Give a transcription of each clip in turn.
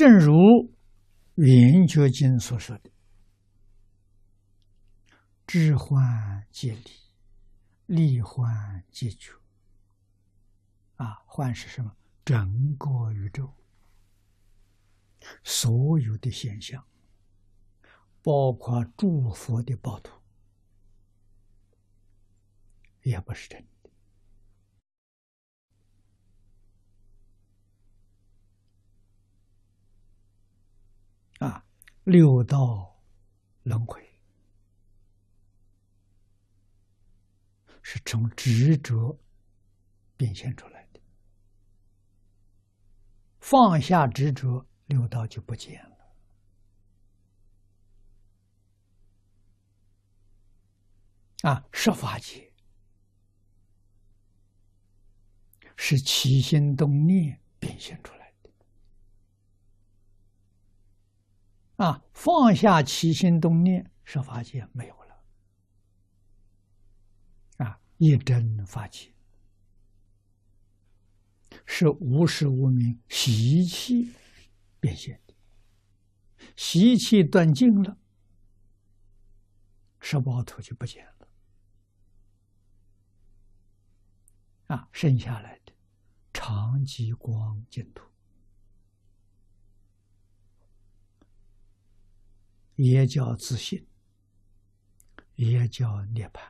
正如《圆觉经》所说的：“智幻皆离，离幻皆觉。”啊，幻是什么？整个宇宙所有的现象，包括诸佛的报土，也不是真的。啊，六道轮回是从执着变现出来的。放下执着，六道就不见了。啊，设法界是起心动念变现出来啊，放下起心动念，十法界没有了。啊，一真法界。是无时无明习气变现的，习气断尽了，十宝土就不见了。啊，剩下来的长吉光净土，也叫自信，也叫涅槃，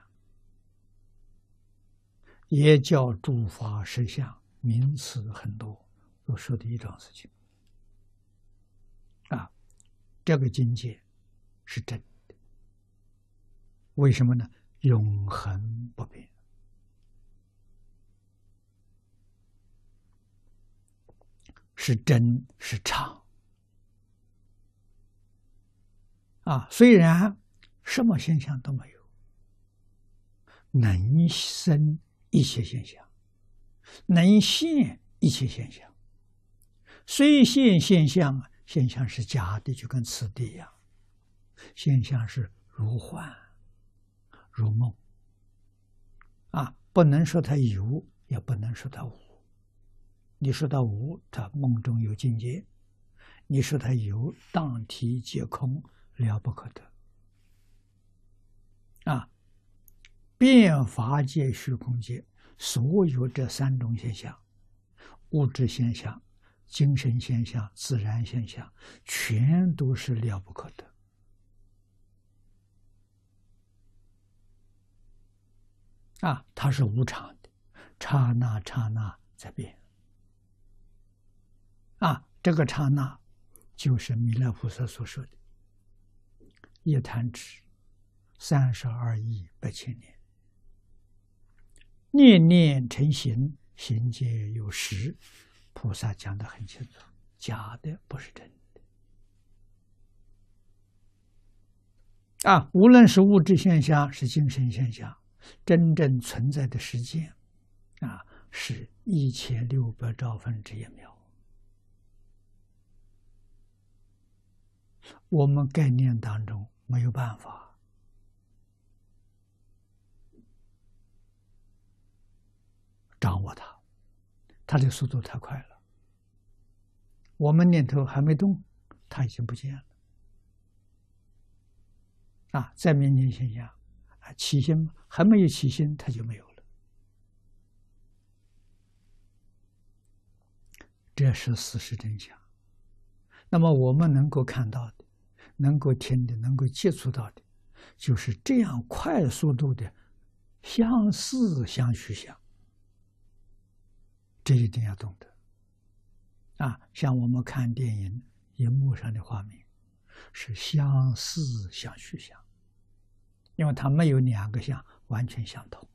也叫诸法实相。名词很多，都说的一桩事情啊，这个境界是真的。为什么呢？永恒不变，是真是常啊。虽然什么现象都没有，能生一切现象。能现一切现象，虽现现象，现象是假的，就跟此地一样，现象是如幻如梦啊，不能说它有，也不能说它无。你说它无，它梦中有境界；你说它有，当体皆空，了不可得啊！变法界、虚空界。所有这三种现象，物质现象、精神现象、自然现象，全都是了不可得。啊，它是无常的，刹那刹那在变。啊，这个刹那，就是弥勒菩萨所说的“一弹指，三十二亿八千年”。念念成形，形皆有实。菩萨讲的很清楚，假的不是真的。啊，无论是物质现象，是精神现象，真正存在的时间，啊，是一千六百兆分之一秒。我们概念当中没有办法。掌握它，它的速度太快了。我们念头还没动，它已经不见了。啊，在明年现象，啊，起心还没有起心，它就没有了。这是事实真相。那么我们能够看到的、能够听的、能够接触到的，就是这样快速度的相似相虚相。这一定要懂得啊！像我们看电影，荧幕上的画面是相似相虚相，因为它没有两个相完全相同